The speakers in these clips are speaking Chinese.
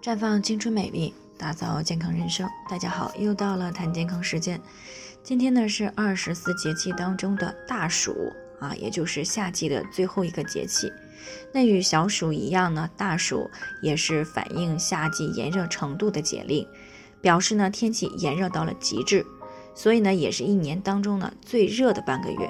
绽放青春美丽，打造健康人生。大家好，又到了谈健康时间。今天呢是二十四节气当中的大暑啊，也就是夏季的最后一个节气。那与小暑一样呢，大暑也是反映夏季炎热程度的节令，表示呢天气炎热到了极致，所以呢也是一年当中呢最热的半个月。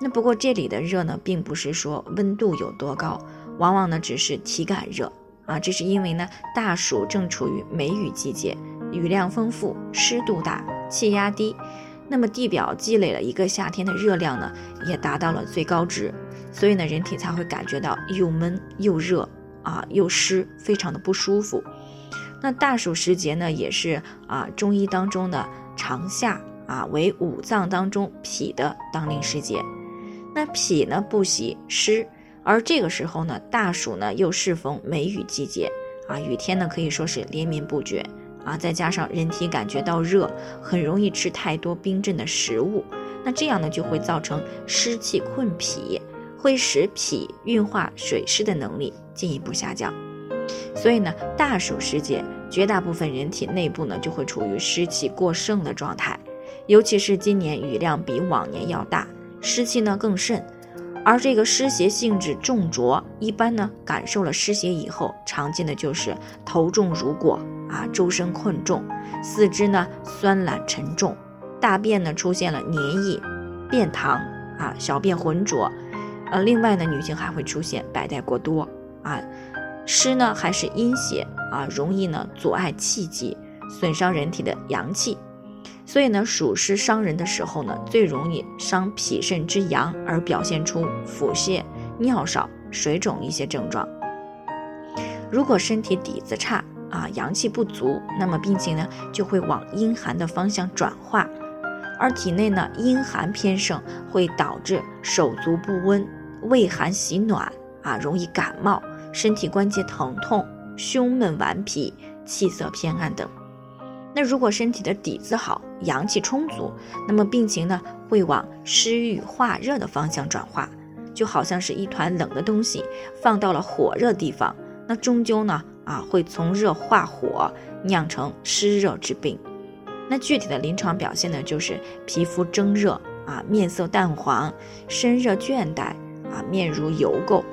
那不过这里的热呢，并不是说温度有多高，往往呢只是体感热啊。这是因为呢大暑正处于梅雨季节，雨量丰富，湿度大，气压低，那么地表积累了一个夏天的热量呢，也达到了最高值，所以呢人体才会感觉到又闷又热啊，又湿，非常的不舒服。那大暑时节呢，也是啊中医当中的长夏啊，为五脏当中脾的当令时节。那脾呢不喜湿，而这个时候呢，大暑呢又适逢梅雨季节啊，雨天呢可以说是连绵不绝啊，再加上人体感觉到热，很容易吃太多冰镇的食物，那这样呢就会造成湿气困脾，会使脾运化水湿的能力进一步下降。所以呢，大暑时节，绝大部分人体内部呢就会处于湿气过剩的状态，尤其是今年雨量比往年要大。湿气呢更甚，而这个湿邪性质重浊，一般呢感受了湿邪以后，常见的就是头重如裹啊，周身困重，四肢呢酸懒沉重，大便呢出现了黏液、便溏啊，小便浑浊，呃，另外呢女性还会出现白带过多啊，湿呢还是阴邪啊，容易呢阻碍气机，损伤人体的阳气。所以呢，暑湿伤人的时候呢，最容易伤脾肾之阳，而表现出腹泻、尿少、水肿一些症状。如果身体底子差啊，阳气不足，那么病情呢就会往阴寒的方向转化，而体内呢阴寒偏盛，会导致手足不温、畏寒喜暖啊，容易感冒、身体关节疼痛、胸闷顽皮、气色偏暗等。那如果身体的底子好，阳气充足，那么病情呢会往湿郁化热的方向转化，就好像是一团冷的东西放到了火热地方，那终究呢啊会从热化火，酿成湿热之病。那具体的临床表现呢，就是皮肤蒸热啊，面色淡黄，身热倦怠啊，面如油垢，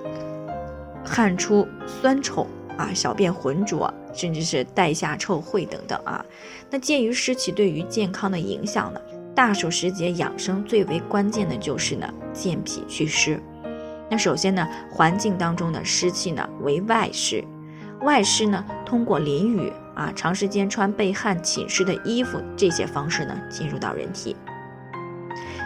汗出酸臭。啊，小便浑浊，甚至是带下臭秽等等啊。那鉴于湿气对于健康的影响呢，大暑时节养生最为关键的就是呢健脾祛湿。那首先呢，环境当中的湿气呢为外湿，外湿呢通过淋雨啊，长时间穿被汗浸湿的衣服这些方式呢进入到人体。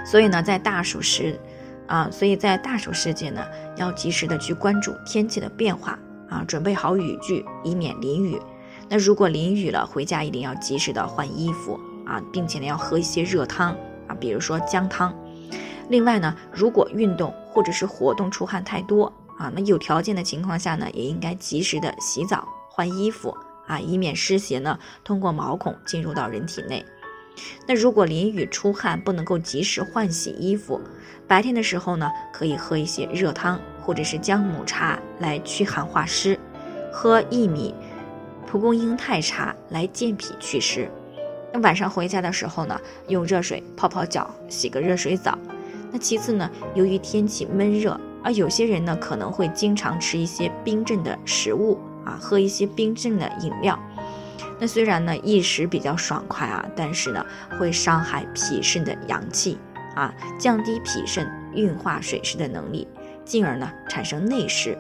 所以呢，在大暑时，啊，所以在大暑时节呢，要及时的去关注天气的变化。啊，准备好雨具，以免淋雨。那如果淋雨了，回家一定要及时的换衣服啊，并且呢要喝一些热汤啊，比如说姜汤。另外呢，如果运动或者是活动出汗太多啊，那有条件的情况下呢，也应该及时的洗澡换衣服啊，以免湿邪呢通过毛孔进入到人体内。那如果淋雨出汗不能够及时换洗衣服，白天的时候呢，可以喝一些热汤。或者是姜母茶来驱寒化湿，喝薏米、蒲公英太茶来健脾祛湿。那晚上回家的时候呢，用热水泡泡脚，洗个热水澡。那其次呢，由于天气闷热，而有些人呢可能会经常吃一些冰镇的食物啊，喝一些冰镇的饮料。那虽然呢一时比较爽快啊，但是呢会伤害脾肾的阳气啊，降低脾肾运化水湿的能力。进而呢产生内湿，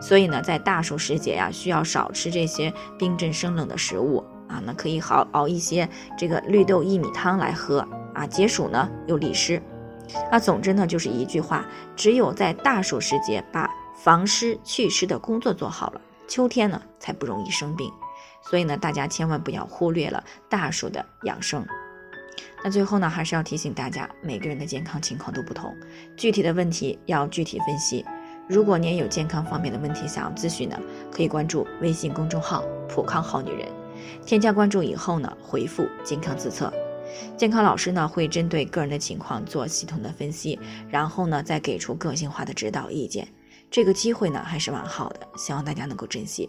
所以呢在大暑时节呀，需要少吃这些冰镇生冷的食物啊。那可以好熬一些这个绿豆薏米汤来喝啊，解暑呢又利湿。啊，总之呢就是一句话，只有在大暑时节把防湿祛湿的工作做好了，秋天呢才不容易生病。所以呢大家千万不要忽略了大暑的养生。那最后呢，还是要提醒大家，每个人的健康情况都不同，具体的问题要具体分析。如果您有健康方面的问题想要咨询呢，可以关注微信公众号“普康好女人”，添加关注以后呢，回复“健康自测”，健康老师呢会针对个人的情况做系统的分析，然后呢再给出个性化的指导意见。这个机会呢还是蛮好的，希望大家能够珍惜。